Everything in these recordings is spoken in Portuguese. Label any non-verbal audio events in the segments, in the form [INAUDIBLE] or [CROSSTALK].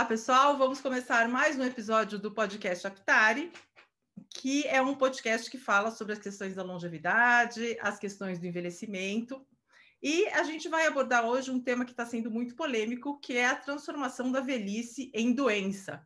Olá, pessoal. Vamos começar mais um episódio do podcast Aptari, que é um podcast que fala sobre as questões da longevidade, as questões do envelhecimento. E a gente vai abordar hoje um tema que está sendo muito polêmico, que é a transformação da velhice em doença.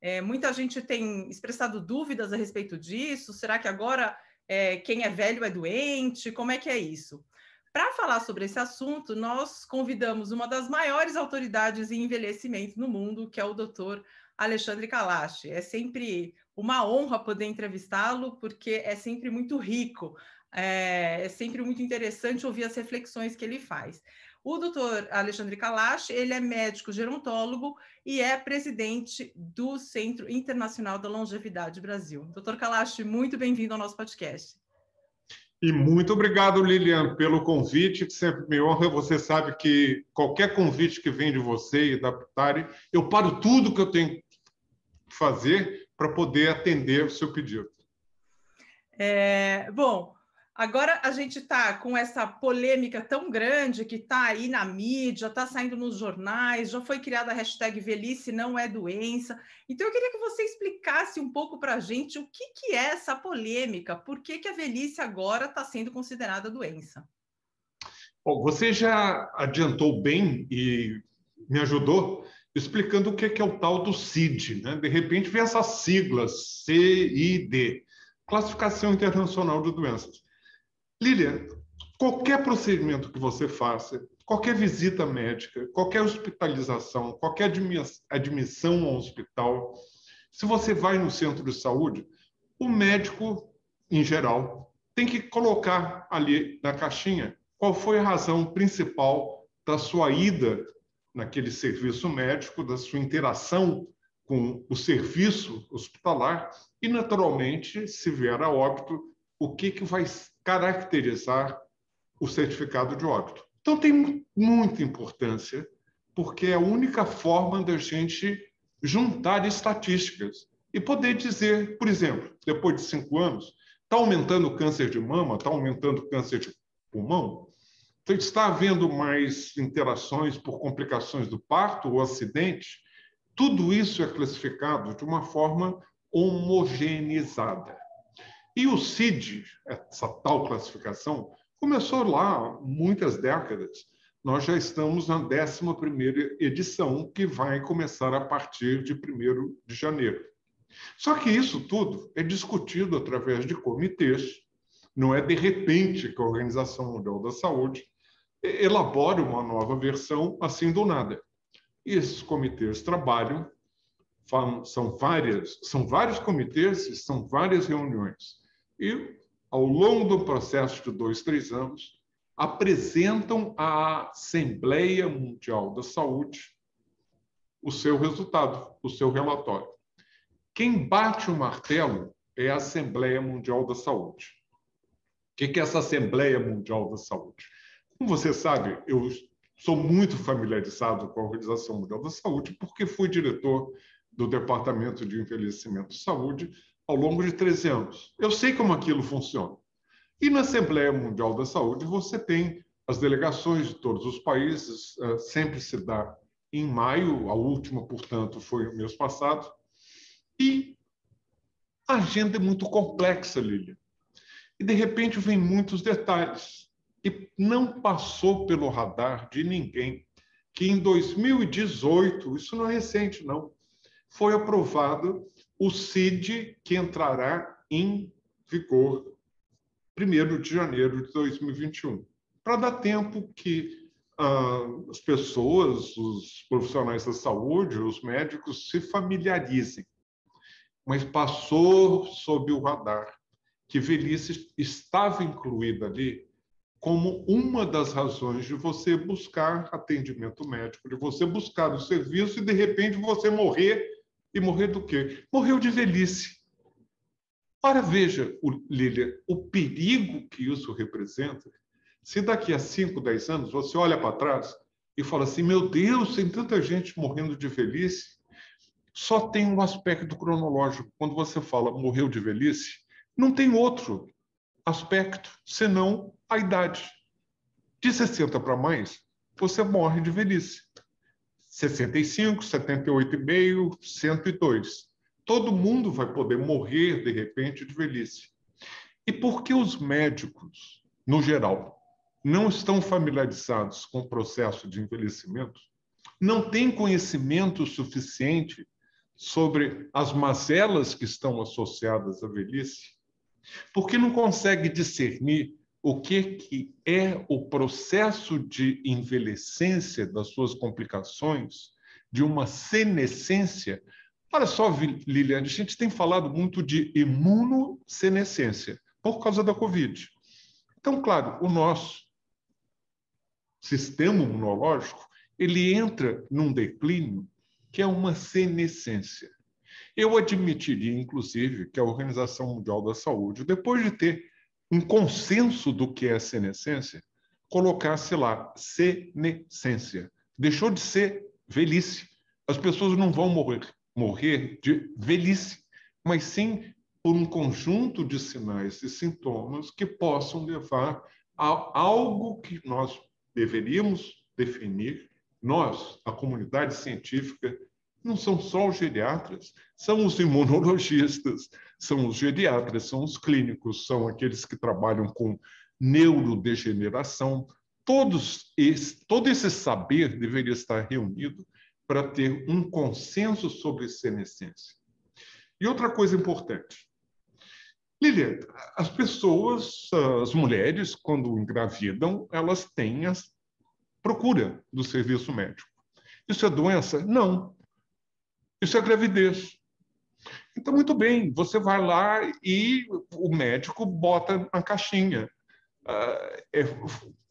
É, muita gente tem expressado dúvidas a respeito disso. Será que agora é, quem é velho é doente? Como é que é isso? Para falar sobre esse assunto, nós convidamos uma das maiores autoridades em envelhecimento no mundo, que é o Dr. Alexandre Kalash. É sempre uma honra poder entrevistá-lo, porque é sempre muito rico, é, é, sempre muito interessante ouvir as reflexões que ele faz. O doutor Alexandre Kalash, ele é médico gerontólogo e é presidente do Centro Internacional da Longevidade Brasil. Doutor Kalash, muito bem-vindo ao nosso podcast. E muito obrigado, Lilian, pelo convite, que sempre me honra. Você sabe que qualquer convite que vem de você e da Pitari, eu paro tudo que eu tenho que fazer para poder atender o seu pedido. É, bom, Agora a gente está com essa polêmica tão grande que está aí na mídia, está saindo nos jornais, já foi criada a hashtag velhice não é doença. Então eu queria que você explicasse um pouco para a gente o que, que é essa polêmica, por que, que a velhice agora está sendo considerada doença. Bom, você já adiantou bem e me ajudou explicando o que é o tal do CID. Né? De repente vem essas siglas, CID, Classificação Internacional de Doenças. Lilian, qualquer procedimento que você faça, qualquer visita médica, qualquer hospitalização, qualquer admissão ao hospital, se você vai no centro de saúde, o médico, em geral, tem que colocar ali na caixinha qual foi a razão principal da sua ida naquele serviço médico, da sua interação com o serviço hospitalar e, naturalmente, se vier a óbito, o que, que vai caracterizar o certificado de óbito. Então, tem muita importância, porque é a única forma da gente juntar estatísticas e poder dizer, por exemplo, depois de cinco anos, está aumentando o câncer de mama, está aumentando o câncer de pulmão, está havendo mais interações por complicações do parto ou acidente. Tudo isso é classificado de uma forma homogeneizada. E o CID, essa tal classificação, começou lá muitas décadas. Nós já estamos na 11ª edição, que vai começar a partir de 1 de janeiro. Só que isso tudo é discutido através de comitês, não é de repente que a Organização Mundial da Saúde elabora uma nova versão assim do nada. E esses comitês trabalham, são várias, são vários comitês, são várias reuniões e, ao longo do processo de dois, três anos, apresentam à Assembleia Mundial da Saúde o seu resultado, o seu relatório. Quem bate o martelo é a Assembleia Mundial da Saúde. O que é essa Assembleia Mundial da Saúde? Como você sabe, eu sou muito familiarizado com a Organização Mundial da Saúde, porque fui diretor do Departamento de Envelhecimento e Saúde ao longo de 13 anos. Eu sei como aquilo funciona. E na Assembleia Mundial da Saúde, você tem as delegações de todos os países, eh, sempre se dá em maio, a última, portanto, foi o mês passado. E a agenda é muito complexa, Lília. E, de repente, vem muitos detalhes. E não passou pelo radar de ninguém que em 2018, isso não é recente, não, foi aprovado o CID que entrará em vigor 1 de janeiro de 2021, para dar tempo que ah, as pessoas, os profissionais da saúde, os médicos se familiarizem. Mas passou sob o radar que velhice estava incluída ali como uma das razões de você buscar atendimento médico, de você buscar o serviço e de repente você morrer e morrer do quê? Morreu de velhice. Ora, veja, Lília, o perigo que isso representa. Se daqui a 5, 10 anos você olha para trás e fala assim: meu Deus, tem tanta gente morrendo de velhice. Só tem um aspecto cronológico. Quando você fala morreu de velhice, não tem outro aspecto senão a idade. De 60 para mais, você morre de velhice. 65, 78,5, 102. Todo mundo vai poder morrer, de repente, de velhice. E por que os médicos, no geral, não estão familiarizados com o processo de envelhecimento? Não têm conhecimento suficiente sobre as mazelas que estão associadas à velhice? Porque não consegue discernir o que, que é o processo de envelhecência das suas complicações, de uma senescência. Olha só, Liliane, a gente tem falado muito de imunossenescência por causa da Covid. Então, claro, o nosso sistema imunológico ele entra num declínio que é uma senescência. Eu admitiria, inclusive, que a Organização Mundial da Saúde, depois de ter um consenso do que é senescência, colocasse lá senescência. Deixou de ser velhice. As pessoas não vão morrer, morrer de velhice, mas sim por um conjunto de sinais e sintomas que possam levar a algo que nós deveríamos definir, nós, a comunidade científica, não são só os geriatras, são os imunologistas, são os geriatras, são os clínicos, são aqueles que trabalham com neurodegeneração. Todos esse, todo esse saber deveria estar reunido para ter um consenso sobre senescência. E outra coisa importante. Lilian, as pessoas, as mulheres, quando engravidam, elas têm a procura do serviço médico. Isso é doença? Não. Isso é gravidez. Então, muito bem, você vai lá e o médico bota na caixinha. Uh, é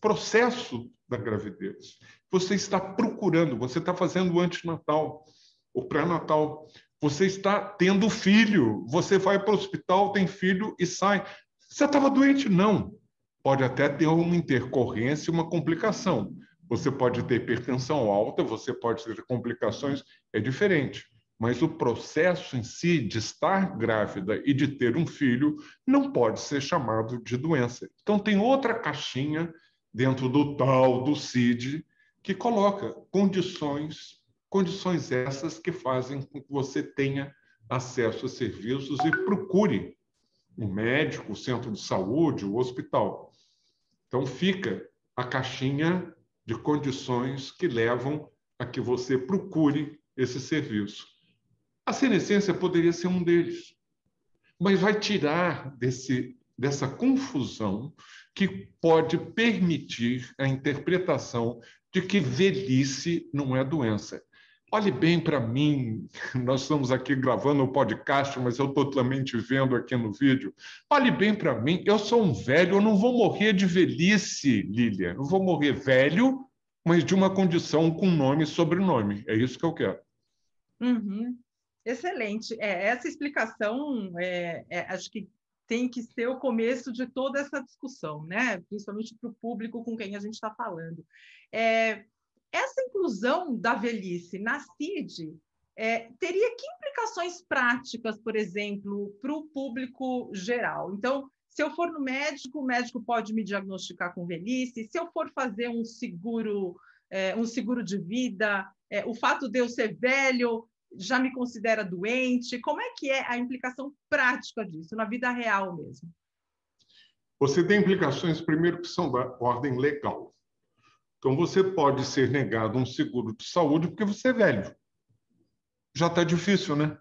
processo da gravidez. Você está procurando, você está fazendo o antinatal, o pré-natal. Você está tendo filho. Você vai para o hospital, tem filho e sai. Você estava doente? Não. Pode até ter uma intercorrência, uma complicação. Você pode ter hipertensão alta, você pode ter complicações, é diferente mas o processo em si de estar grávida e de ter um filho não pode ser chamado de doença. Então, tem outra caixinha dentro do tal do CID que coloca condições, condições essas que fazem com que você tenha acesso a serviços e procure o um médico, o centro de saúde, o hospital. Então, fica a caixinha de condições que levam a que você procure esse serviço. A senescência poderia ser um deles, mas vai tirar desse, dessa confusão que pode permitir a interpretação de que velhice não é doença. Olhe bem para mim, [LAUGHS] nós estamos aqui gravando o podcast, mas eu estou também te vendo aqui no vídeo. Olhe bem para mim, eu sou um velho, eu não vou morrer de velhice, Lília. Eu vou morrer velho, mas de uma condição com nome e sobrenome. É isso que eu quero. Uhum. Excelente. É, essa explicação, é, é, acho que tem que ser o começo de toda essa discussão, né? principalmente para o público com quem a gente está falando. É, essa inclusão da velhice na CID é, teria que implicações práticas, por exemplo, para o público geral? Então, se eu for no médico, o médico pode me diagnosticar com velhice. Se eu for fazer um seguro, é, um seguro de vida, o fato de eu ser velho já me considera doente? Como é que é a implicação prática disso, na vida real mesmo? Você tem implicações, primeiro, que são da ordem legal. Então, você pode ser negado um seguro de saúde porque você é velho. Já está difícil, né?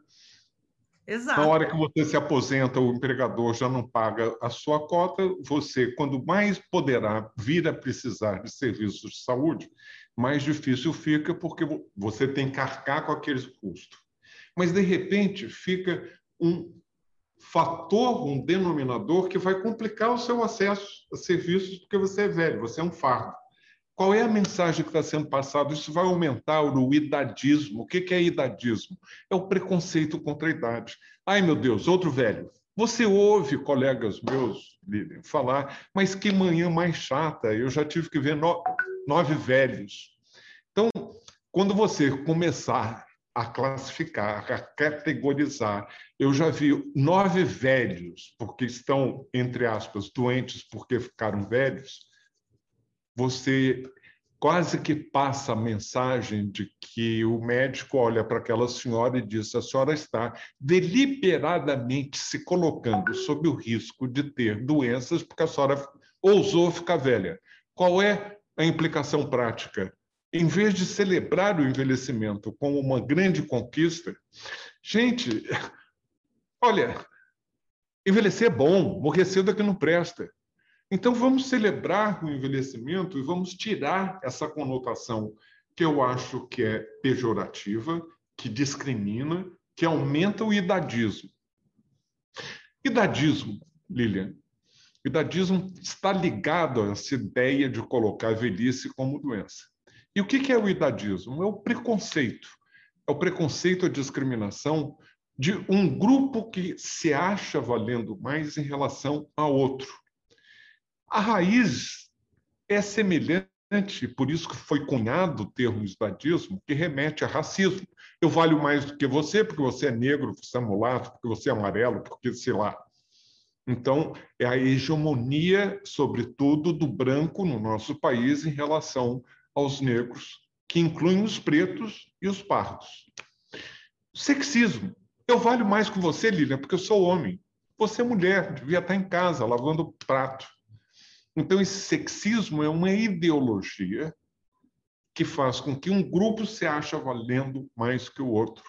Exato. Na hora que você se aposenta, o empregador já não paga a sua cota, você, quando mais poderá vir a precisar de serviços de saúde, mais difícil fica porque você tem que arcar com aqueles custos. Mas, de repente, fica um fator, um denominador que vai complicar o seu acesso a serviços porque você é velho, você é um fardo. Qual é a mensagem que está sendo passada? Isso vai aumentar o idadismo. O que é idadismo? É o preconceito contra a idade. Ai, meu Deus, outro velho. Você ouve colegas meus falar, mas que manhã mais chata, eu já tive que ver no, nove velhos. Então, quando você começar a classificar, a categorizar, eu já vi nove velhos, porque estão, entre aspas, doentes porque ficaram velhos, você quase que passa a mensagem de que o médico olha para aquela senhora e diz: a senhora está deliberadamente se colocando sob o risco de ter doenças porque a senhora ousou ficar velha. Qual é a implicação prática? Em vez de celebrar o envelhecimento como uma grande conquista, gente, [LAUGHS] olha, envelhecer é bom, morrer cedo é que não presta. Então vamos celebrar o envelhecimento e vamos tirar essa conotação que eu acho que é pejorativa, que discrimina, que aumenta o idadismo. Idadismo, Lilian, o idadismo está ligado a essa ideia de colocar a velhice como doença. E o que é o idadismo? É o preconceito. É o preconceito, a discriminação de um grupo que se acha valendo mais em relação a outro. A raiz é semelhante, por isso que foi cunhado o termo idadismo, que remete a racismo. Eu valho mais do que você, porque você é negro, porque você é mulato, porque você é amarelo, porque sei lá. Então, é a hegemonia, sobretudo, do branco no nosso país em relação aos negros, que incluem os pretos e os pardos. Sexismo. Eu valho mais que você, Lilian, porque eu sou homem. Você é mulher, devia estar em casa lavando prato. Então, esse sexismo é uma ideologia que faz com que um grupo se ache valendo mais que o outro.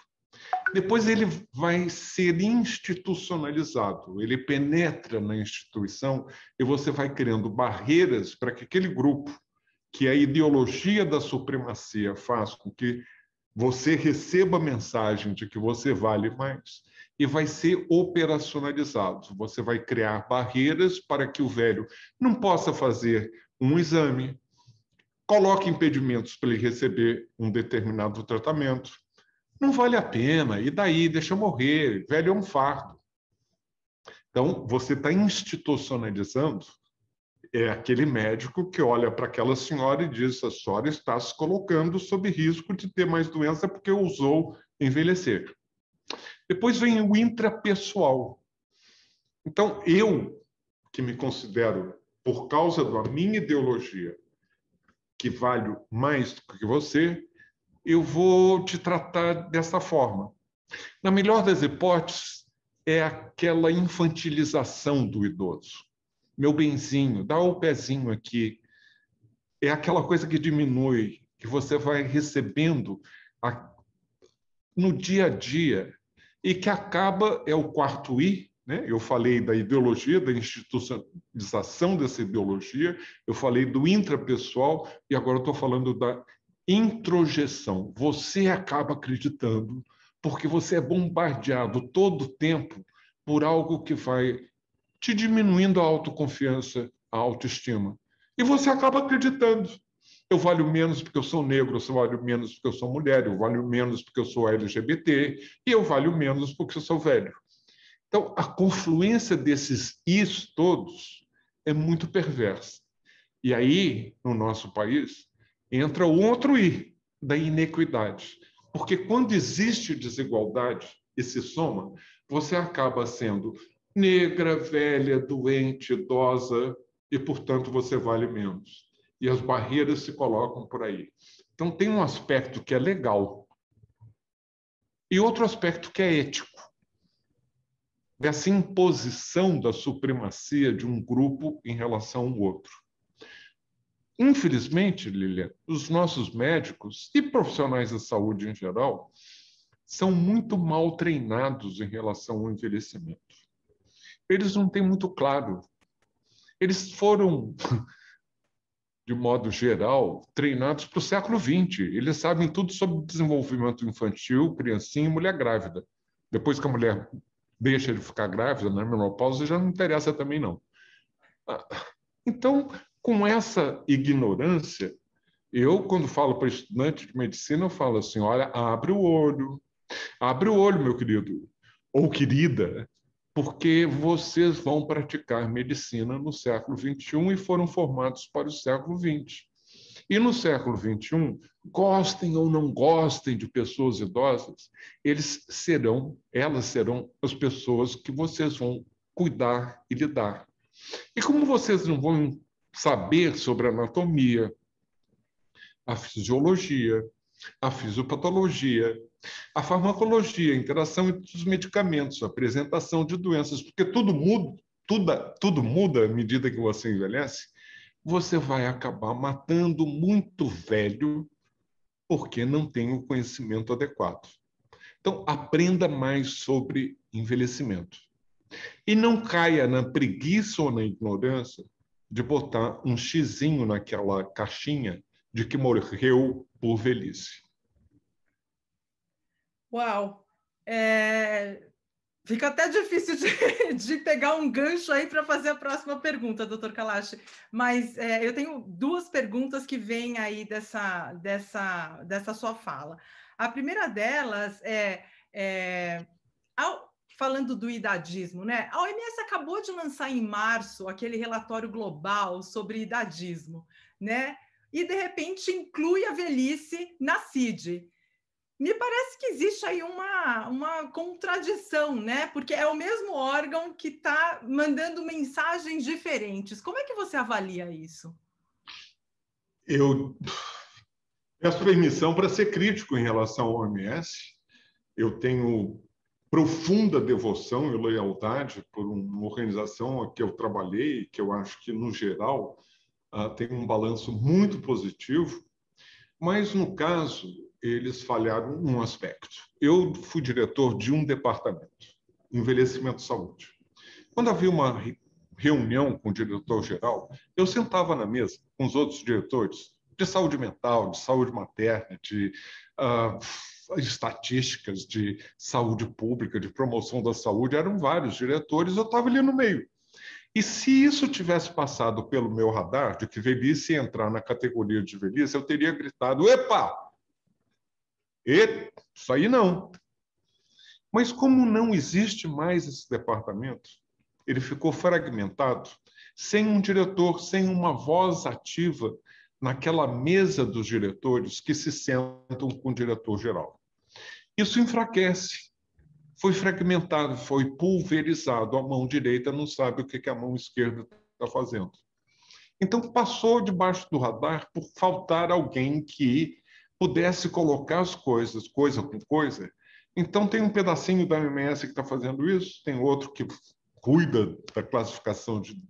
Depois ele vai ser institucionalizado, ele penetra na instituição e você vai criando barreiras para que aquele grupo, que a ideologia da supremacia faz com que você receba a mensagem de que você vale mais e vai ser operacionalizado. Você vai criar barreiras para que o velho não possa fazer um exame, coloque impedimentos para ele receber um determinado tratamento, não vale a pena, e daí? Deixa eu morrer, velho é um fardo. Então, você está institucionalizando é aquele médico que olha para aquela senhora e diz: a senhora está se colocando sob risco de ter mais doença porque ousou envelhecer. Depois vem o intrapessoal. Então, eu, que me considero, por causa da minha ideologia, que valho mais do que você, eu vou te tratar dessa forma. Na melhor das hipóteses, é aquela infantilização do idoso. Meu benzinho, dá o pezinho aqui. É aquela coisa que diminui, que você vai recebendo a... no dia a dia e que acaba, é o quarto I, né? Eu falei da ideologia, da institucionalização dessa ideologia, eu falei do intrapessoal e agora estou falando da introjeção. Você acaba acreditando porque você é bombardeado todo o tempo por algo que vai te diminuindo a autoconfiança, a autoestima. E você acaba acreditando. Eu valho menos porque eu sou negro, eu valho menos porque eu sou mulher, eu valho menos porque eu sou LGBT, e eu valho menos porque eu sou velho. Então, a confluência desses is todos é muito perversa. E aí, no nosso país, entra o outro I da inequidade. Porque quando existe desigualdade e se soma, você acaba sendo negra, velha, doente, idosa, e, portanto, você vale menos. E as barreiras se colocam por aí. Então, tem um aspecto que é legal e outro aspecto que é ético. Dessa imposição da supremacia de um grupo em relação ao outro. Infelizmente, Lilian, os nossos médicos e profissionais da saúde em geral são muito mal treinados em relação ao envelhecimento. Eles não têm muito claro. Eles foram, [LAUGHS] de modo geral, treinados para o século XX. Eles sabem tudo sobre desenvolvimento infantil, criancinha e mulher grávida. Depois que a mulher deixa de ficar grávida, na menopausa, já não interessa também, não. Ah, então, com essa ignorância, eu, quando falo para estudante de medicina, eu falo assim: olha, abre o olho, abre o olho, meu querido ou querida, porque vocês vão praticar medicina no século XXI e foram formados para o século XX. E no século XXI, gostem ou não gostem de pessoas idosas, eles serão, elas serão as pessoas que vocês vão cuidar e lidar. E como vocês não vão saber sobre anatomia, a fisiologia, a fisiopatologia, a farmacologia, a interação entre os medicamentos, a apresentação de doenças, porque tudo muda, tudo, tudo muda à medida que você envelhece, você vai acabar matando muito velho porque não tem o conhecimento adequado. Então, aprenda mais sobre envelhecimento. E não caia na preguiça ou na ignorância de botar um xizinho naquela caixinha de que morreu por velhice. Uau! É... Fica até difícil de, [LAUGHS] de pegar um gancho aí para fazer a próxima pergunta, doutor Kalash. Mas é, eu tenho duas perguntas que vêm aí dessa, dessa, dessa sua fala. A primeira delas é, é ao, falando do idadismo, né? A OMS acabou de lançar em março aquele relatório global sobre idadismo, né? E de repente inclui a velhice na CID. Me parece que existe aí uma, uma contradição, né? Porque é o mesmo órgão que está mandando mensagens diferentes. Como é que você avalia isso? Eu peço permissão para ser crítico em relação ao OMS. Eu tenho profunda devoção e lealdade por uma organização a que eu trabalhei, que eu acho que, no geral, ah, tem um balanço muito positivo. Mas, no caso, eles falharam num aspecto. Eu fui diretor de um departamento, envelhecimento e saúde. Quando havia uma reunião com o diretor-geral, eu sentava na mesa com os outros diretores de saúde mental, de saúde materna, de uh, estatísticas, de saúde pública, de promoção da saúde, eram vários diretores, eu estava ali no meio. E se isso tivesse passado pelo meu radar, de que velhice entrar na categoria de velhice, eu teria gritado: epa, e isso aí não. Mas como não existe mais esse departamento, ele ficou fragmentado, sem um diretor, sem uma voz ativa naquela mesa dos diretores que se sentam com o diretor geral. Isso enfraquece. Foi fragmentado, foi pulverizado. A mão direita não sabe o que a mão esquerda está fazendo. Então, passou debaixo do radar por faltar alguém que pudesse colocar as coisas, coisa com coisa. Então, tem um pedacinho da OMS que está fazendo isso, tem outro que cuida da classificação de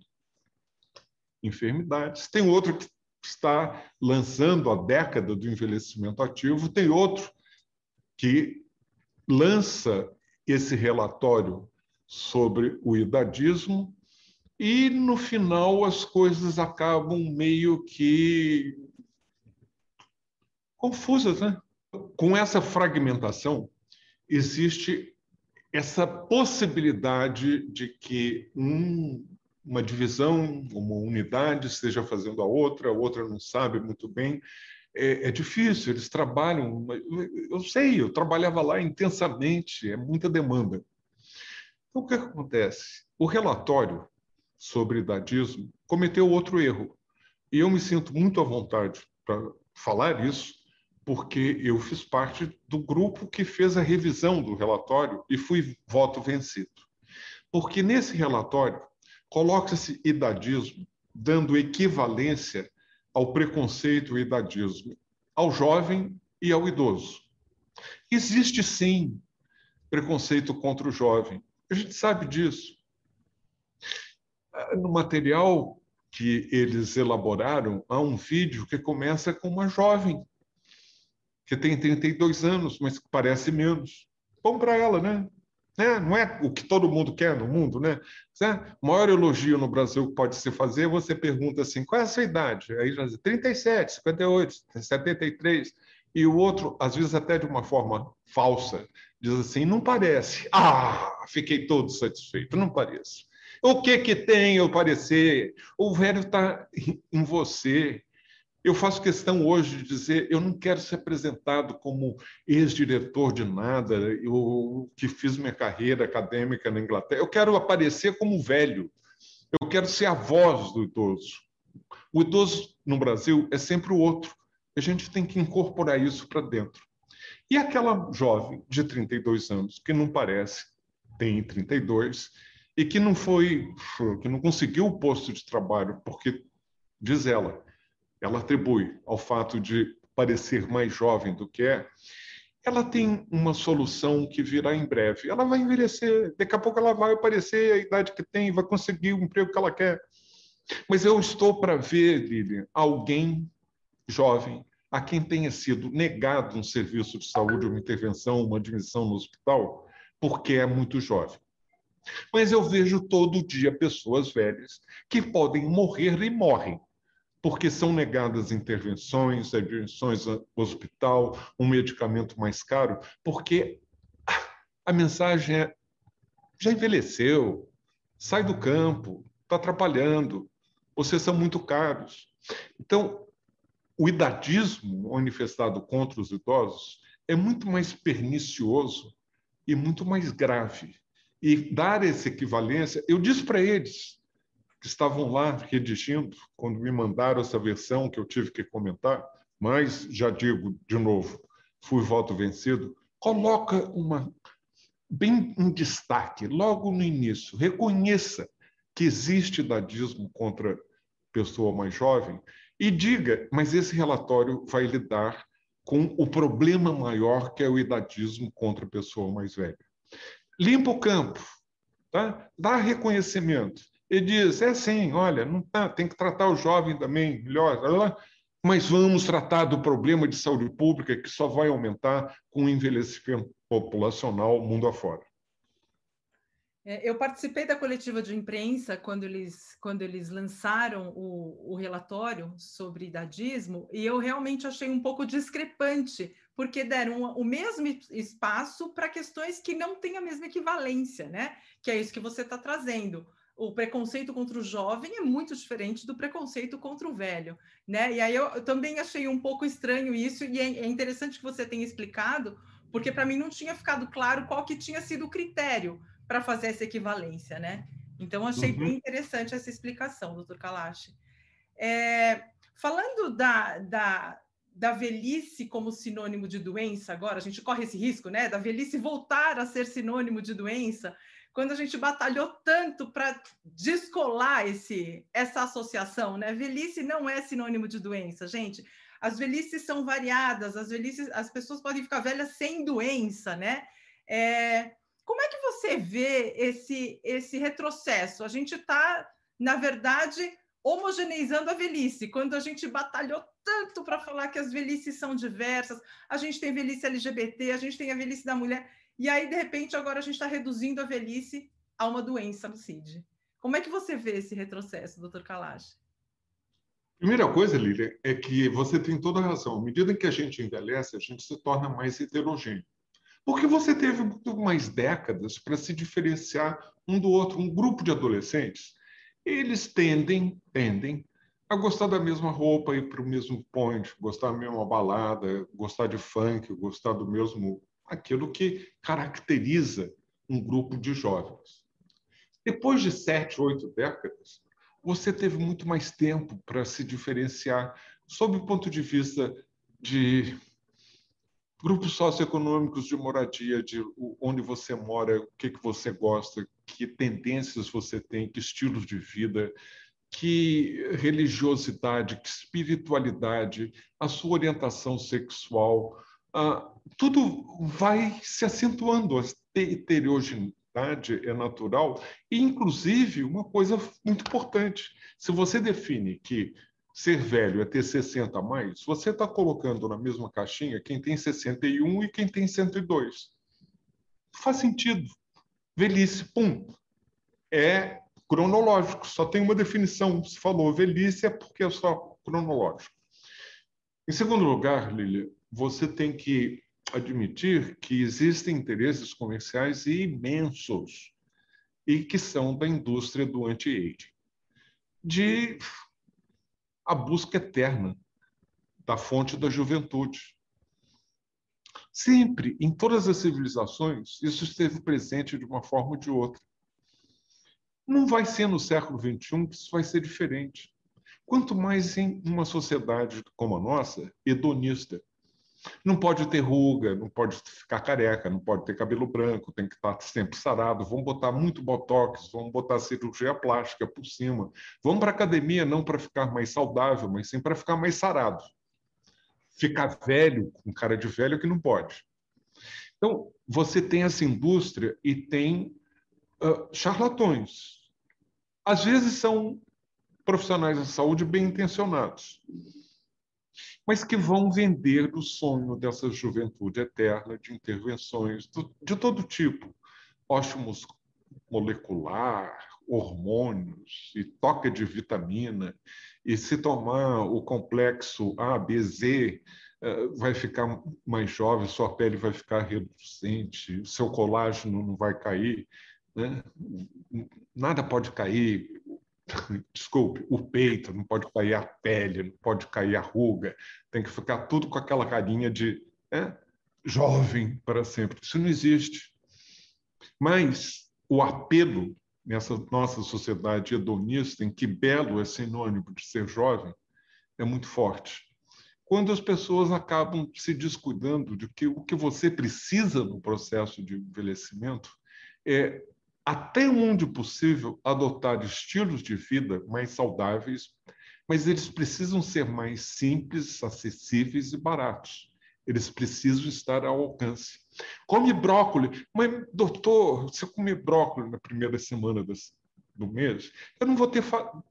enfermidades, tem outro que está lançando a década do envelhecimento ativo, tem outro que lança esse relatório sobre o idadismo e no final as coisas acabam meio que confusas, né? Com essa fragmentação, existe essa possibilidade de que um, uma divisão, uma unidade esteja fazendo a outra, a outra não sabe muito bem. É, é, difícil, eles trabalham. Eu sei, eu trabalhava lá intensamente, é muita demanda. Então, o que acontece? O relatório sobre idadismo cometeu outro erro. E eu me sinto muito à vontade para falar isso, porque eu fiz parte do grupo que fez a revisão do relatório e fui voto vencido. Porque nesse relatório coloca-se idadismo dando equivalência ao preconceito idadismo ao jovem e ao idoso. Existe sim preconceito contra o jovem. A gente sabe disso. No material que eles elaboraram, há um vídeo que começa com uma jovem que tem 32 anos, mas que parece menos. Bom para ela, né? Né? Não é o que todo mundo quer no mundo, né? né? O maior elogio no Brasil que pode se fazer, você pergunta assim, qual é a sua idade? Aí já diz 37, 58, 73. E o outro, às vezes até de uma forma falsa, diz assim, não parece. [LAUGHS] Ah, fiquei todo satisfeito, não parece. O que que tem eu parecer? O velho está em você. Eu faço questão hoje de dizer, eu não quero ser apresentado como ex-diretor de nada, eu que fiz minha carreira acadêmica na Inglaterra. Eu quero aparecer como velho. Eu quero ser a voz do idoso. O idoso no Brasil é sempre o outro. A gente tem que incorporar isso para dentro. E aquela jovem de 32 anos, que não parece, tem 32, e que não foi, que não conseguiu o posto de trabalho, porque, diz ela, ela atribui ao fato de parecer mais jovem do que é, ela tem uma solução que virá em breve. Ela vai envelhecer, daqui a pouco ela vai aparecer a idade que tem, vai conseguir o emprego que ela quer. Mas eu estou para ver, Lili, alguém jovem a quem tenha sido negado um serviço de saúde, uma intervenção, uma admissão no hospital, porque é muito jovem. Mas eu vejo todo dia pessoas velhas que podem morrer e morrem, porque são negadas intervenções, ao hospital, um medicamento mais caro, porque a mensagem é: já envelheceu, sai do campo, está atrapalhando, vocês são muito caros. Então, o idadismo manifestado contra os idosos é muito mais pernicioso e muito mais grave. E dar essa equivalência, eu disse para eles que estavam lá redigindo, quando me mandaram essa versão que eu tive que comentar, mas já digo de novo, fui voto vencido, coloca uma bem em destaque, logo no início, reconheça que existe idadismo contra pessoa mais jovem e diga, mas esse relatório vai lidar com o problema maior que é o idadismo contra a pessoa mais velha. Limpa o campo, tá? dá reconhecimento. E diz, é assim, olha, não tá, tem que tratar o jovem também melhor, mas vamos tratar do problema de saúde pública que só vai aumentar com o envelhecimento populacional mundo afora. É, eu participei da coletiva de imprensa quando eles, quando eles lançaram o, o relatório sobre idadismo, e eu realmente achei um pouco discrepante, porque deram o mesmo espaço para questões que não têm a mesma equivalência, né? Que é isso que você está trazendo. O preconceito contra o jovem é muito diferente do preconceito contra o velho, né? E aí eu, eu também achei um pouco estranho isso, e é, é interessante que você tenha explicado, porque para mim não tinha ficado claro qual que tinha sido o critério para fazer essa equivalência, né? Então, achei uhum. bem interessante essa explicação, doutor Kalash. É, falando da, da, da velhice como sinônimo de doença, agora, a gente corre esse risco, né? Da velhice voltar a ser sinônimo de doença, quando a gente batalhou tanto para descolar esse, essa associação, né? Velhice não é sinônimo de doença, gente. As velhices são variadas, as velhices, as pessoas podem ficar velhas sem doença, né? É, como é que você vê esse, esse retrocesso? A gente está, na verdade, homogeneizando a velhice, quando a gente batalhou tanto para falar que as velhices são diversas, a gente tem velhice LGBT, a gente tem a velhice da mulher, e aí, de repente, agora a gente está reduzindo a velhice a uma doença no CID. Como é que você vê esse retrocesso, doutor Kalash? Primeira coisa, Lília, é que você tem toda a razão. À medida que a gente envelhece, a gente se torna mais heterogêneo. Porque você teve muito mais décadas para se diferenciar um do outro. Um grupo de adolescentes, eles tendem, tendem a gostar da mesma roupa, ir para o mesmo point, gostar da mesma balada, gostar de funk, gostar do mesmo aquilo que caracteriza um grupo de jovens. Depois de sete, oito décadas, você teve muito mais tempo para se diferenciar sob o ponto de vista de grupos socioeconômicos de moradia, de onde você mora, o que, que você gosta, que tendências você tem, que estilos de vida, que religiosidade, que espiritualidade, a sua orientação sexual, ah, tudo vai se acentuando. A heterogeneidade é natural. E, inclusive, uma coisa muito importante: se você define que ser velho é ter 60 a mais, você está colocando na mesma caixinha quem tem 61 e quem tem 102. Faz sentido. Velhice, pum. É cronológico, só tem uma definição. Se falou velhice é porque é só cronológico. Em segundo lugar, Lilia, você tem que admitir que existem interesses comerciais imensos e que são da indústria do anti-aging. De a busca eterna da fonte da juventude. Sempre, em todas as civilizações, isso esteve presente de uma forma ou de outra. Não vai ser no século XXI que isso vai ser diferente. Quanto mais em uma sociedade como a nossa, hedonista, não pode ter ruga, não pode ficar careca, não pode ter cabelo branco, tem que estar sempre sarado. Vamos botar muito botox, vamos botar cirurgia plástica por cima. Vamos para academia não para ficar mais saudável, mas sim para ficar mais sarado. ficar velho, com cara de velho, que não pode. Então, você tem essa indústria e tem uh, charlatões. Às vezes são profissionais da saúde bem intencionados, mas que vão vender o sonho dessa juventude eterna de intervenções de todo tipo, ótimos molecular, hormônios e toca de vitamina, e se tomar o complexo A, B, Z, eh, vai ficar mais jovem, sua pele vai ficar reducente, seu colágeno não vai cair, né? nada pode cair, desculpe, o peito, não pode cair a pele, não pode cair a ruga, tem que ficar tudo com aquela carinha de né? jovem para sempre. Isso não existe. Mas o apelo nessa nossa sociedade hedonista, em que belo é sinônimo de ser jovem, é muito forte. Quando as pessoas acabam se descuidando de que o que você precisa no processo de envelhecimento é, até onde possível, adotar estilos de vida mais saudáveis, mas eles precisam ser mais simples, acessíveis e baratos. Eles precisam estar ao alcance. Come brócolis. Mas, doutor, se eu comer brócolis na primeira semana do mês, eu não vou ter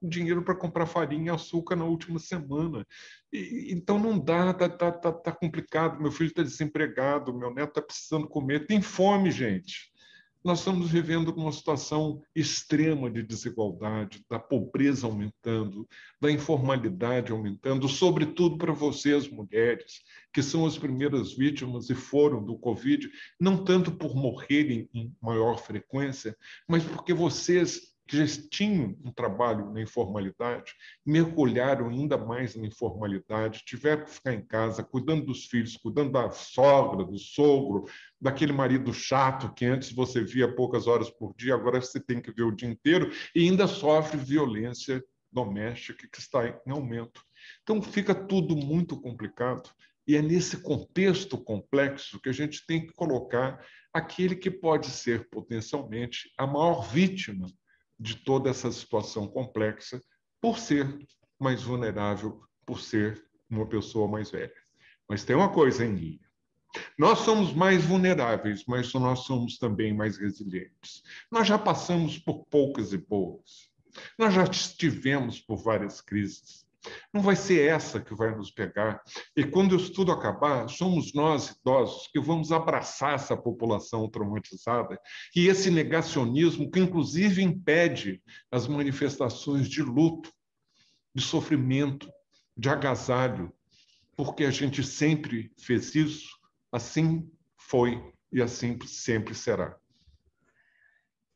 dinheiro para comprar farinha e açúcar na última semana. E, então não dá, tá, tá, tá, tá complicado. Meu filho está desempregado, meu neto está precisando comer. Tem fome, gente nós estamos vivendo uma situação extrema de desigualdade, da pobreza aumentando, da informalidade aumentando, sobretudo para vocês, mulheres, que são as primeiras vítimas e foram do Covid, não tanto por morrerem em maior frequência, mas porque vocês que já tinham um trabalho na informalidade, mergulharam ainda mais na informalidade, tiveram que ficar em casa cuidando dos filhos, cuidando da sogra, do sogro, daquele marido chato que antes você via poucas horas por dia, agora você tem que ver o dia inteiro, e ainda sofre violência doméstica que está em aumento. Então fica tudo muito complicado. E é nesse contexto complexo que a gente tem que colocar aquele que pode ser potencialmente a maior vítima de toda essa situação complexa por ser mais vulnerável, por ser uma pessoa mais velha. Mas tem uma coisa em linha. Nós somos mais vulneráveis, mas nós somos também mais resilientes. Nós já passamos por poucas e boas. Nós já estivemos por várias crises. Não vai ser essa que vai nos pegar. E quando isso tudo acabar, somos nós, idosos, que vamos abraçar essa população traumatizada e esse negacionismo que, inclusive, impede as manifestações de luto, de sofrimento, de agasalho, porque a gente sempre fez isso, assim foi e assim sempre será.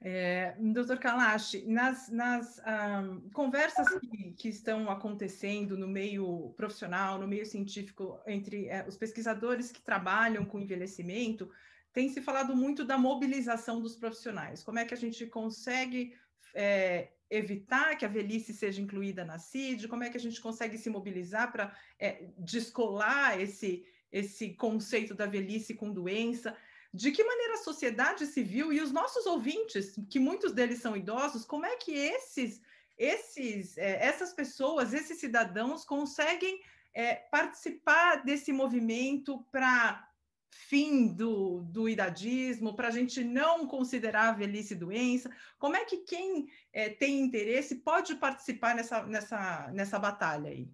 É, doutor Kalash, nas, nas um, conversas que, que, estão acontecendo no meio profissional, no meio científico, entre é, os pesquisadores que trabalham com envelhecimento, tem se falado muito da mobilização dos profissionais. Como é que a gente consegue é, evitar que a velhice seja incluída na CID? Como é que a gente consegue se mobilizar para é, descolar esse, esse conceito da velhice com doença? De que maneira a sociedade civil e os nossos ouvintes, que muitos deles são idosos, como é que esses, esses, é, essas pessoas, esses cidadãos conseguem é, participar desse movimento para fim do, do idadismo, para a gente não considerar a velhice doença? Como é que quem é, tem interesse pode participar nessa, nessa, nessa batalha aí?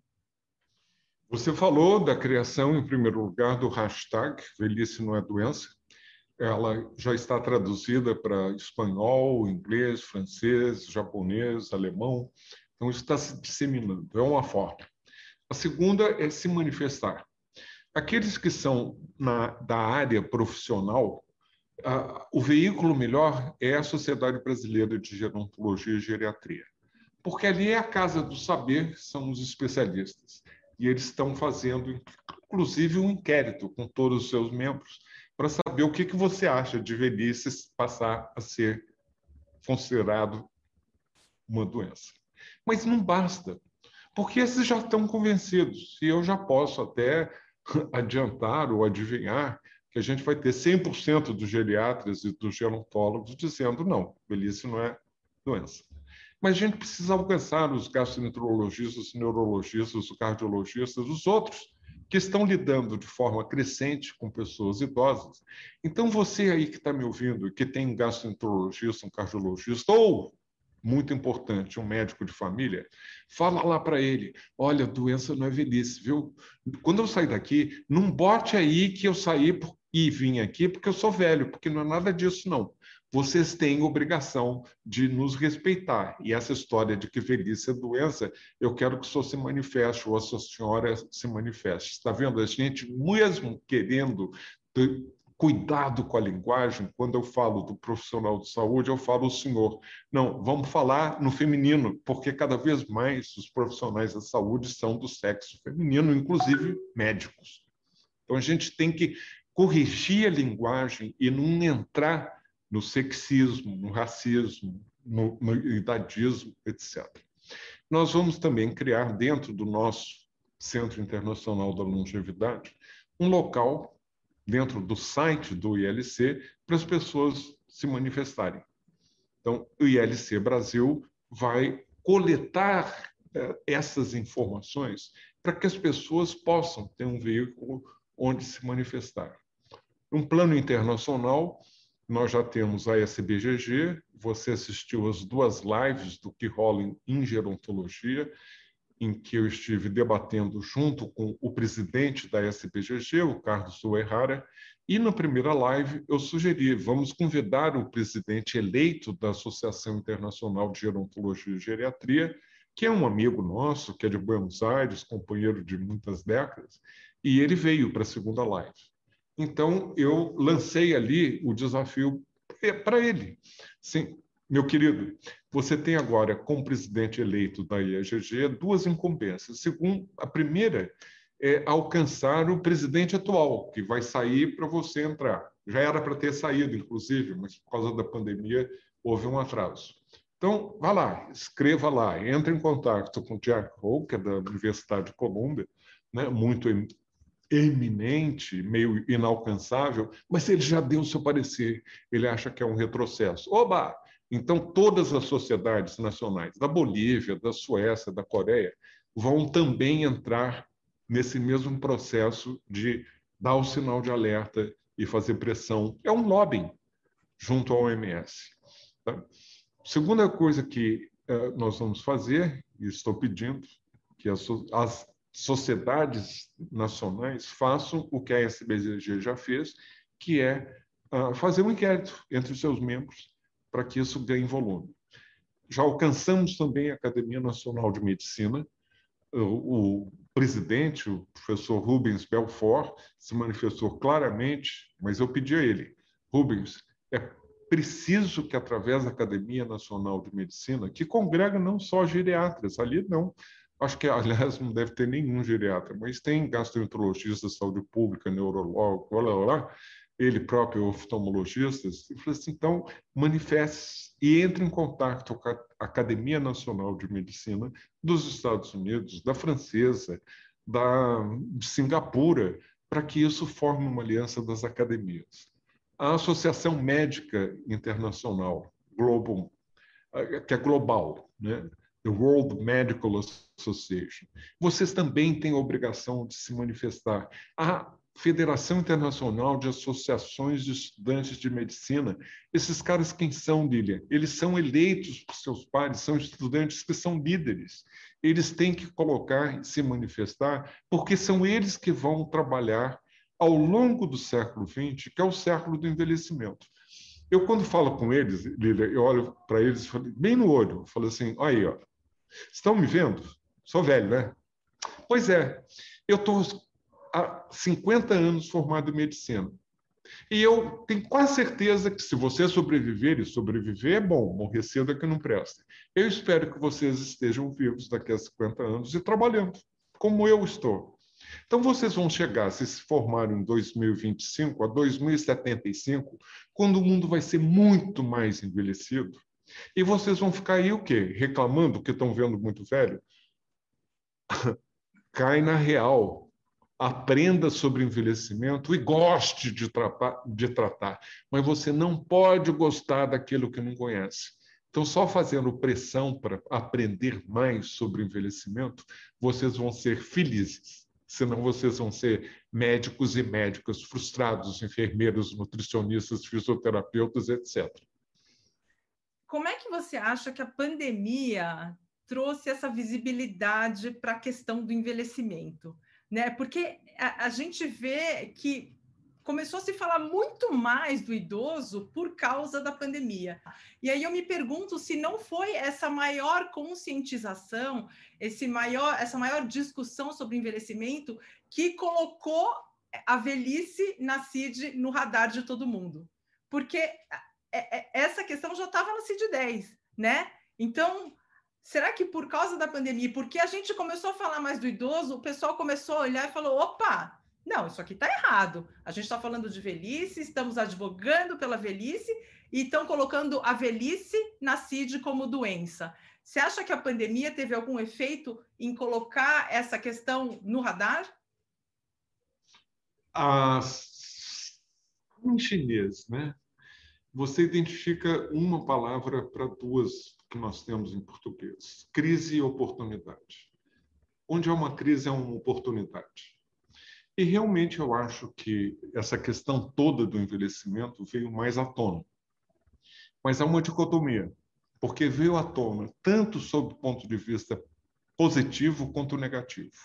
Você falou da criação, em primeiro lugar, do hashtag Velhice não é doença, ela já está traduzida para espanhol, inglês, francês, japonês, alemão. Então, isso está se disseminando. É uma forma. A segunda é se manifestar. Aqueles que são na, da área profissional, o veículo melhor é a Sociedade Brasileira de Gerontologia e Geriatria, porque ali é a casa do saber, são os especialistas. E eles estão fazendo, inclusive, um inquérito com todos os seus membros para saber o que, que você acha de velhice passar a ser considerado uma doença. Mas não basta, porque esses já estão convencidos, e eu já posso até [LAUGHS] adiantar ou adivinhar que a gente vai ter 100% dos geriatras e dos gerontólogos dizendo não, velhice não é doença. Mas a gente precisa alcançar os gastroenterologistas, os neurologistas, os cardiologistas, os outros que estão lidando de forma crescente com pessoas idosas. Então, você aí que está me ouvindo, que tem um gastroenterologista, um cardiologista, ou, muito importante, um médico de família, fala lá para ele: olha, doença não é velhice, viu? Quando eu sair daqui, não bote aí que eu saí e vim aqui porque eu sou velho, porque não é nada disso, não vocês têm obrigação de nos respeitar. E essa história de que velhice é doença, eu quero que o senhor se manifeste, ou a sua senhora se manifeste. Está vendo? A gente, mesmo querendo cuidado com a linguagem, quando eu falo do profissional de saúde, eu falo o senhor. Não, vamos falar no feminino, porque cada vez mais os profissionais da saúde são do sexo feminino, inclusive médicos. Então a gente tem que corrigir a linguagem e não entrar no sexismo, no racismo, no, no idadismo, etc. Nós vamos também criar dentro do nosso Centro Internacional da Longevidade um local dentro do site do ILC para as pessoas se manifestarem. Então, o ILC Brasil vai coletar eh, essas informações para que as pessoas possam ter um veículo onde se manifestar. Um plano internacional, nós já temos a SBGG, você assistiu as duas lives do que rola em gerontologia, em que eu estive debatendo junto com o presidente da SBGG, o Carlos Uerrara, e na primeira live eu sugeri, vamos convidar o presidente eleito da Associação Internacional de Gerontologia e Geriatria, que é um amigo nosso, que é de Buenos Aires, companheiro de muitas décadas, e ele veio para a segunda live. Então, eu lancei ali o desafio para ele. Sim, meu querido, você tem agora, como presidente eleito da IEGG, duas incumbências. Segundo, a primeira é alcançar o presidente atual, que vai sair para você entrar. Já era para ter saído, inclusive, mas por causa da pandemia houve um atraso. Então, vá lá, escreva lá, entre em contato com o Jack que é da Universidade de Colômbia, né, muito eminente, meio inalcançável, mas ele já deu o seu parecer, ele acha que é um retrocesso. Oba! Então, todas as sociedades nacionais, da Bolívia, da Suécia, da Coreia, vão também entrar nesse mesmo processo de dar o sinal de alerta e fazer pressão. É um lobbying junto ao OMS. Tá? Segunda coisa que uh, nós vamos fazer, e estou pedindo, que as, as sociedades nacionais façam o que a SBG já fez, que é uh, fazer um inquérito entre os seus membros para que isso ganhe volume. Já alcançamos também a Academia Nacional de Medicina. O, o presidente, o professor Rubens Belfort, se manifestou claramente, mas eu pedi a ele, Rubens, é preciso que, através da Academia Nacional de Medicina, que congrega não só geriatras, ali não, Acho que, [LAUGHS] aliás, não deve ter nenhum geriatra, mas tem gastroenterologista, saúde pública, neurologo, blá, blá, ele próprio oftalmologista. E falei assim, então, manifeste e entre em contato com a Academia Nacional de Medicina dos Estados Unidos, da francesa, da, Singapura, para que isso forme uma aliança das academias. A Associação Médica Internacional, Global, que é global, né? The World Medical Association. Vocês também têm a obrigação de se manifestar. A Federação Internacional de Associações de Estudantes de Medicina, esses caras quem são, Lilian? Eles são eleitos por seus pares, são estudantes que são líderes. Eles têm que colocar e se manifestar, porque são eles que vão trabalhar ao longo do século XX, que é o século do envelhecimento. Eu, quando falo com eles, Lilian, eu olho para eles bem no olho, falo assim, olha aí, ó, Estão me vendo? Sou velho, né? Pois é, eu estou há 50 anos formado em medicina. E eu tenho quase certeza que se você sobreviver, e sobreviver é bom, morrer cedo é que não presta. Eu espero que vocês estejam vivos daqui a 50 anos e trabalhando, como eu estou. Então, vocês vão chegar, se se formarem em 2025 a 2075, quando o mundo vai ser muito mais envelhecido, e vocês vão ficar aí o quê? Reclamando que estão vendo muito velho? [LAUGHS] Cai na real. Aprenda sobre envelhecimento e goste de tratar, de tratar. Mas você não pode gostar daquilo que não conhece. Então, só fazendo pressão para aprender mais sobre envelhecimento, vocês vão ser felizes. senão vocês vão ser médicos e médicas frustrados, enfermeiros, nutricionistas, fisioterapeutas, etc. Como é que você acha que a pandemia trouxe essa visibilidade para a questão do envelhecimento? Né? Porque a, a gente vê que começou a se falar muito mais do idoso por causa da pandemia. E aí eu me pergunto se não foi essa maior conscientização, esse maior, essa maior discussão sobre envelhecimento que colocou a velhice na CID no radar de todo mundo. Porque essa questão já estava na CID 10, né? Então, será que por causa da pandemia, porque a gente começou a falar mais do idoso, o pessoal começou a olhar e falou: opa, não, isso aqui está errado. A gente está falando de velhice, estamos advogando pela velhice e estão colocando a velhice na CID como doença. Você acha que a pandemia teve algum efeito em colocar essa questão no radar? As... Em chinês, né? Você identifica uma palavra para duas que nós temos em português: crise e oportunidade. Onde há uma crise, é uma oportunidade. E realmente eu acho que essa questão toda do envelhecimento veio mais à tona. Mas há uma dicotomia, porque veio à tona tanto sob o ponto de vista positivo quanto negativo.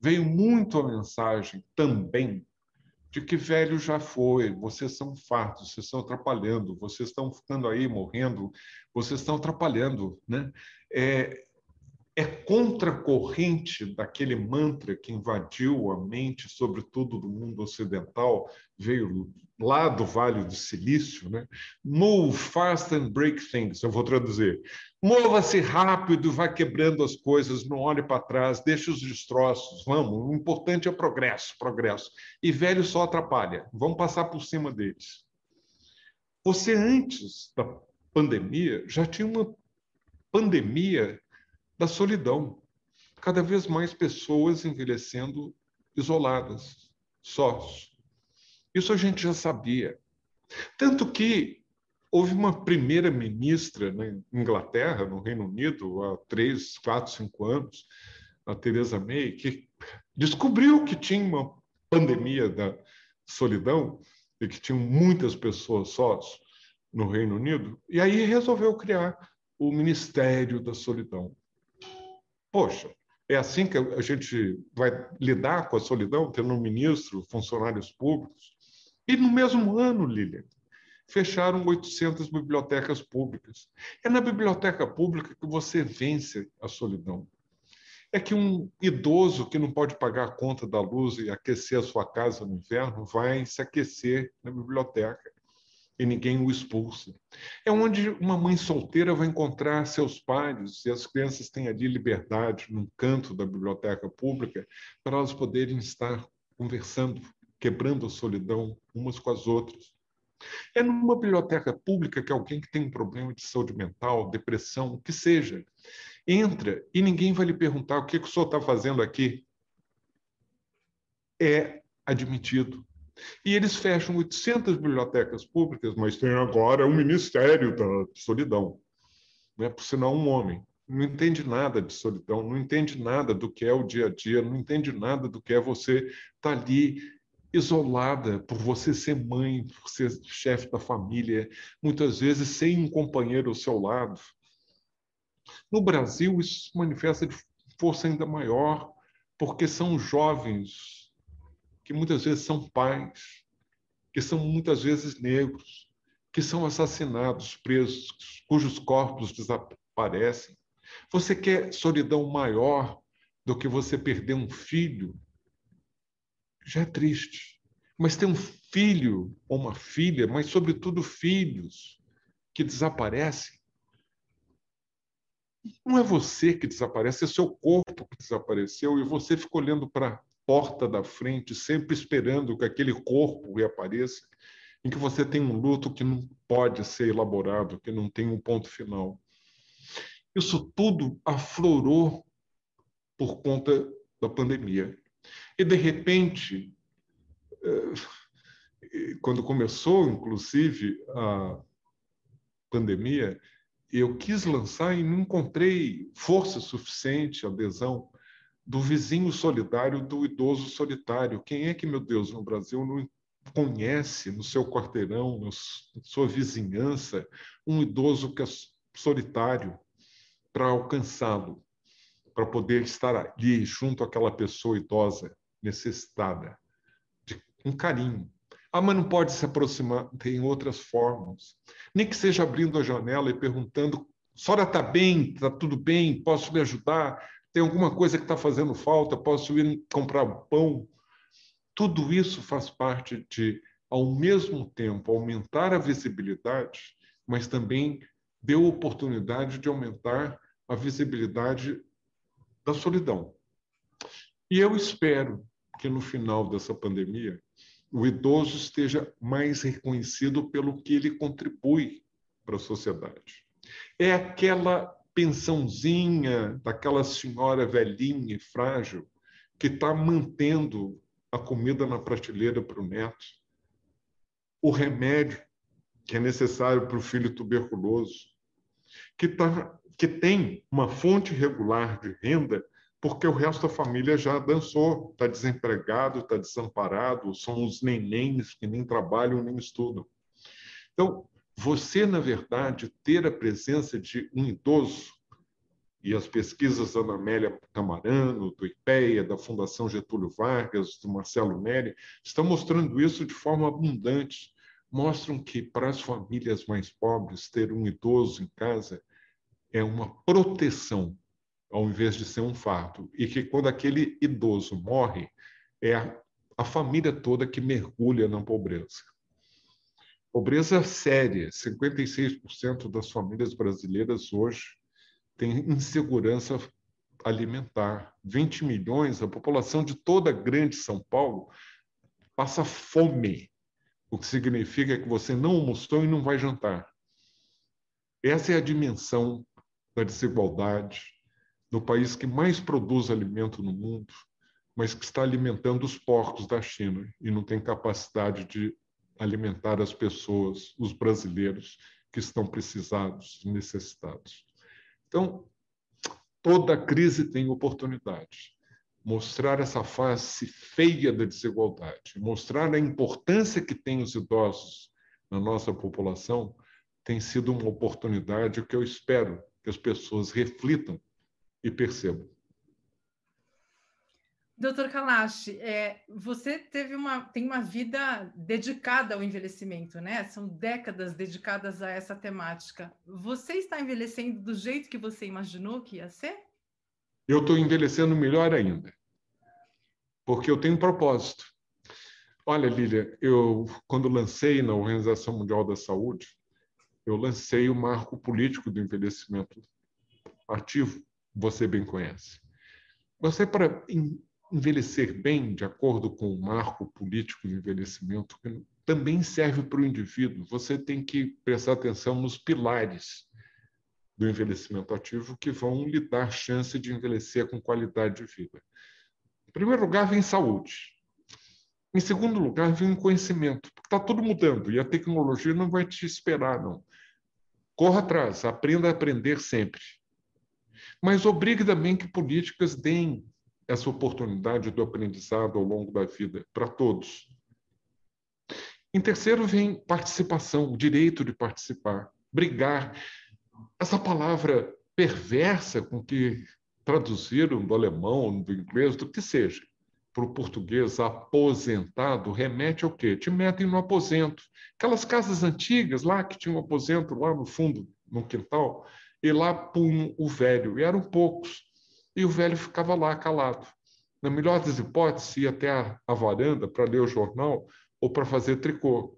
Veio muito a mensagem também de que velho já foi, vocês são fartos, vocês estão atrapalhando, vocês estão ficando aí morrendo, vocês estão atrapalhando, né? É, é contracorrente daquele mantra que invadiu a mente, sobretudo do mundo ocidental, veio lá do Vale do Silício, né? Move fast and break things, eu vou traduzir. Mova-se rápido, vai quebrando as coisas, não olhe para trás, deixe os destroços, vamos, o importante é progresso, progresso. E velho só atrapalha, vamos passar por cima deles. Você, antes da pandemia, já tinha uma pandemia da solidão. Cada vez mais pessoas envelhecendo isoladas, sós. Isso a gente já sabia. Tanto que houve uma primeira ministra na Inglaterra, no Reino Unido, há três, quatro, cinco anos, a Theresa May, que descobriu que tinha uma pandemia da solidão e que tinham muitas pessoas sós no Reino Unido, e aí resolveu criar o Ministério da Solidão. Poxa, é assim que a gente vai lidar com a solidão, tendo um ministro, funcionários públicos. E no mesmo ano, Lilian, fecharam 800 bibliotecas públicas. É na biblioteca pública que você vence a solidão. É que um idoso que não pode pagar a conta da luz e aquecer a sua casa no inverno vai se aquecer na biblioteca e ninguém o expulsa. É onde uma mãe solteira vai encontrar seus pais e as crianças têm ali liberdade, num canto da biblioteca pública, para elas poderem estar conversando, quebrando a solidão umas com as outras. É numa biblioteca pública que alguém que tem um problema de saúde mental, depressão, o que seja, entra e ninguém vai lhe perguntar o que, que o senhor está fazendo aqui. É admitido e eles fecham 800 bibliotecas públicas, mas tem agora um Ministério da Solidão, né? por sinal, um homem. Não entende nada de solidão, não entende nada do que é o dia a dia, não entende nada do que é você estar tá ali isolada por você ser mãe, por ser chefe da família, muitas vezes sem um companheiro ao seu lado. No Brasil, isso se manifesta de força ainda maior, porque são jovens que muitas vezes são pais, que são muitas vezes negros, que são assassinados, presos, cujos corpos desaparecem. Você quer solidão maior do que você perder um filho? Já é triste. Mas ter um filho ou uma filha, mas sobretudo filhos que desaparecem, não é você que desaparece, é seu corpo que desapareceu e você fica olhando para porta da frente, sempre esperando que aquele corpo reapareça, em que você tem um luto que não pode ser elaborado, que não tem um ponto final. Isso tudo aflorou por conta da pandemia. E, de repente, eh, quando começou, inclusive, a pandemia, eu quis lançar e não encontrei força suficiente, adesão do vizinho solidário, do idoso solitário. Quem é que, meu Deus, no Brasil não conhece no seu quarteirão, na sua vizinhança, um idoso que é solitário para alcançá-lo, para poder estar ali junto àquela pessoa idosa necessitada de um carinho. Ah, mas não pode se aproximar, tem outras formas. Nem que seja abrindo a janela e perguntando: senhora está bem? Está tudo bem? Posso lhe ajudar? Tem alguma coisa que está fazendo falta? Posso ir comprar pão? Tudo isso faz parte de, ao mesmo tempo, aumentar a visibilidade, mas também deu oportunidade de aumentar a visibilidade da solidão. E eu espero que no final dessa pandemia o idoso esteja mais reconhecido pelo que ele contribui para a sociedade. É aquela pensãozinha daquela senhora velhinha e frágil que está mantendo a comida na prateleira para o neto, o remédio que é necessário para o filho tuberculoso, que, tá, que tem uma fonte regular de renda porque o resto da família já dançou, está desempregado, está desamparado, são os nenéns que nem trabalham nem estudam. Então, você, na verdade, ter a presença de um idoso, e as pesquisas da Ana Amélia Camarano, do IPEA, da Fundação Getúlio Vargas, do Marcelo Neri, estão mostrando isso de forma abundante. Mostram que, para as famílias mais pobres, ter um idoso em casa é uma proteção ao invés de ser um fardo. E que quando aquele idoso morre, é a, a família toda que mergulha na pobreza. Pobreza séria. 56% das famílias brasileiras hoje têm insegurança alimentar. 20 milhões, a população de toda a grande São Paulo passa fome, o que significa que você não almoçou e não vai jantar. Essa é a dimensão da desigualdade, no país que mais produz alimento no mundo, mas que está alimentando os porcos da China e não tem capacidade de alimentar as pessoas, os brasileiros que estão precisados, necessitados. Então, toda crise tem oportunidade. Mostrar essa face feia da desigualdade, mostrar a importância que tem os idosos na nossa população, tem sido uma oportunidade que eu espero que as pessoas reflitam e percebo. Doutor Kalash, é, você teve uma, tem uma vida dedicada ao envelhecimento, né? São décadas dedicadas a essa temática. Você está envelhecendo do jeito que você imaginou que ia ser? Eu estou envelhecendo melhor ainda, porque eu tenho um propósito. Olha, Lília, eu quando lancei na Organização Mundial da Saúde, eu lancei o marco político do envelhecimento ativo você bem conhece. Você, para envelhecer bem, de acordo com o marco político de envelhecimento, também serve para o indivíduo, você tem que prestar atenção nos pilares do envelhecimento ativo que vão lhe dar chance de envelhecer com qualidade de vida. Em primeiro lugar, vem saúde. Em segundo lugar, vem conhecimento, porque está tudo mudando e a tecnologia não vai te esperar, não. Corra atrás, aprenda a aprender sempre mas obrigue também que políticas deem essa oportunidade do aprendizado ao longo da vida para todos. Em terceiro vem participação, o direito de participar, brigar. Essa palavra perversa com que traduziram do alemão, do inglês, do que seja, para o português aposentado, remete ao quê? Te metem no aposento. Aquelas casas antigas lá que tinham um aposento lá no fundo, no quintal, e lá punham o velho, e eram poucos, e o velho ficava lá calado. Na melhor das hipóteses, ia até a, a varanda para ler o jornal ou para fazer tricô.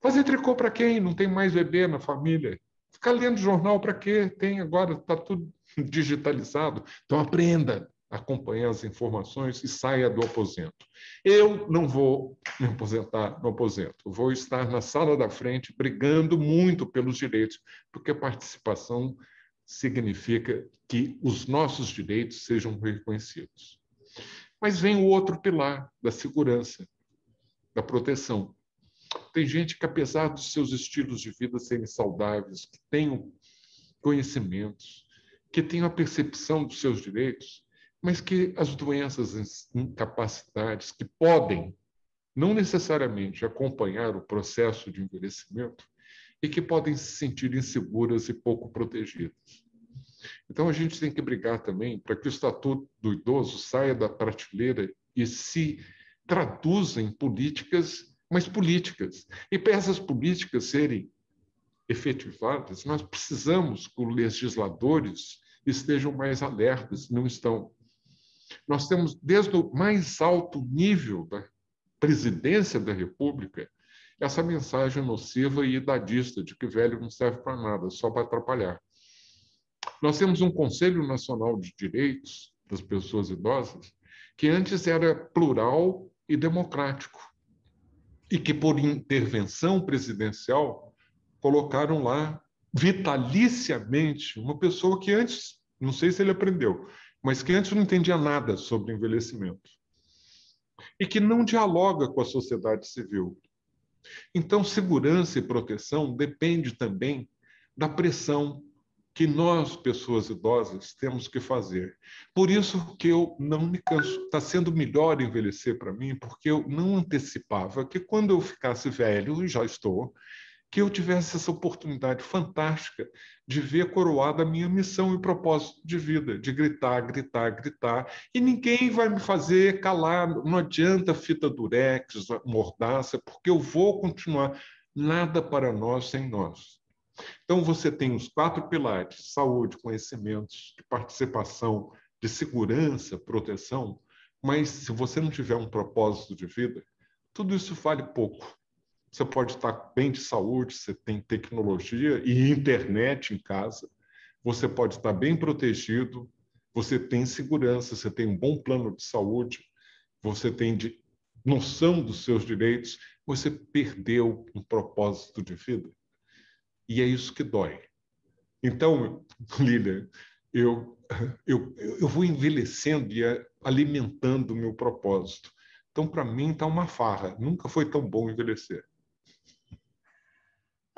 Fazer tricô para quem? Não tem mais bebê na família. Ficar lendo jornal para quê? Tem agora, está tudo [LAUGHS] digitalizado. Então aprenda acompanhar as informações e saia do aposento. Eu não vou me aposentar no aposento. Vou estar na sala da frente brigando muito pelos direitos, porque a participação significa que os nossos direitos sejam reconhecidos. Mas vem o outro pilar da segurança, da proteção. Tem gente que, apesar dos seus estilos de vida serem saudáveis, que tenham conhecimentos, que tenham a percepção dos seus direitos, mas que as doenças, as incapacidades que podem não necessariamente acompanhar o processo de envelhecimento e que podem se sentir inseguras e pouco protegidas. Então, a gente tem que brigar também para que o Estatuto do Idoso saia da prateleira e se traduza em políticas, mas políticas. E para essas políticas serem efetivadas, nós precisamos que os legisladores estejam mais alertas, não estão. Nós temos, desde o mais alto nível da presidência da República, essa mensagem nociva e idadista de que velho não serve para nada, só para atrapalhar. Nós temos um Conselho Nacional de Direitos das Pessoas Idosas que antes era plural e democrático e que, por intervenção presidencial, colocaram lá vitaliciamente uma pessoa que antes, não sei se ele aprendeu, mas que antes não entendia nada sobre envelhecimento e que não dialoga com a sociedade civil. Então, segurança e proteção depende também da pressão que nós, pessoas idosas, temos que fazer. Por isso que eu não me canso. Está sendo melhor envelhecer para mim, porque eu não antecipava que quando eu ficasse velho, e já estou, que eu tivesse essa oportunidade fantástica de ver coroada a minha missão e propósito de vida, de gritar, gritar, gritar, e ninguém vai me fazer calar, não adianta fita durex, mordaça, porque eu vou continuar. Nada para nós sem nós. Então, você tem os quatro pilares: saúde, conhecimentos, de participação, de segurança, proteção, mas se você não tiver um propósito de vida, tudo isso vale pouco. Você pode estar bem de saúde, você tem tecnologia e internet em casa, você pode estar bem protegido, você tem segurança, você tem um bom plano de saúde, você tem de noção dos seus direitos, você perdeu um propósito de vida. E é isso que dói. Então, [LAUGHS] Lilian, eu, eu, eu vou envelhecendo e alimentando o meu propósito. Então, para mim, está uma farra. Nunca foi tão bom envelhecer.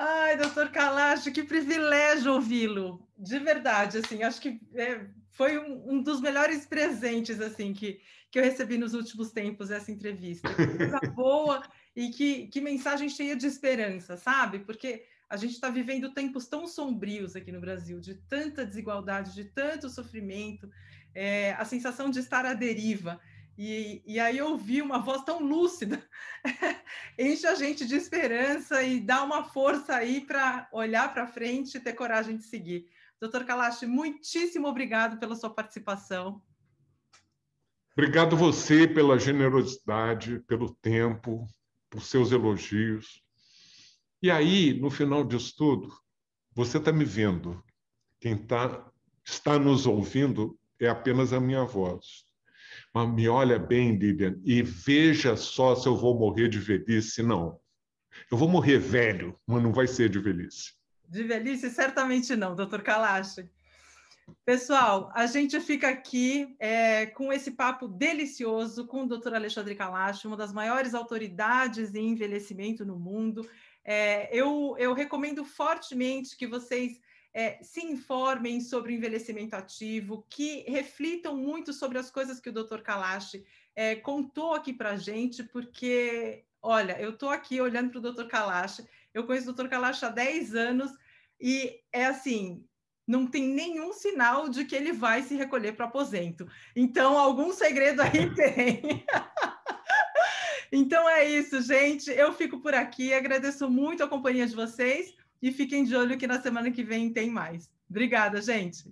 Ai, doutor Kalash, que privilégio ouvi-lo. De verdade, assim, acho que é, foi um, um, dos melhores presentes, assim, que, que eu recebi nos últimos tempos, essa entrevista. Que coisa [LAUGHS] boa e que, que mensagem cheia de esperança, sabe? Porque a gente está vivendo tempos tão sombrios aqui no Brasil, de tanta desigualdade, de tanto sofrimento, é, a sensação de estar à deriva. E, e aí ouvir uma voz tão lúcida [LAUGHS] enche a gente de esperança e dá uma força aí para olhar para frente e ter coragem de seguir. Doutor Kalash, muitíssimo obrigado pela sua participação. Obrigado você pela generosidade, pelo tempo, por seus elogios. E aí, no final disso tudo, você está me vendo. Quem tá, está nos ouvindo é apenas a minha voz. Mas me olha bem, Lilian, e veja só se eu vou morrer de velhice. Não. Eu vou morrer velho, mas não vai ser de velhice. De velhice, certamente não, doutor Kalash. Pessoal, a gente fica aqui é, com esse papo delicioso com o doutor Alexandre Kalash, uma das maiores autoridades em envelhecimento no mundo. É, eu, eu recomendo fortemente que vocês é, se informem sobre o envelhecimento ativo, que reflitam muito sobre as coisas que o Dr. Kalash é, contou aqui para a gente, porque, olha, eu estou aqui olhando para o Dr. Kalash, eu conheço o Dr. Kalash há 10 anos e é assim, não tem nenhum sinal de que ele vai se recolher para aposento. Então, algum segredo aí [LAUGHS] tem. [LAUGHS] então é isso, gente. Eu fico por aqui, agradeço muito a companhia de vocês. E fiquem de olho que na semana que vem tem mais. Obrigada, gente.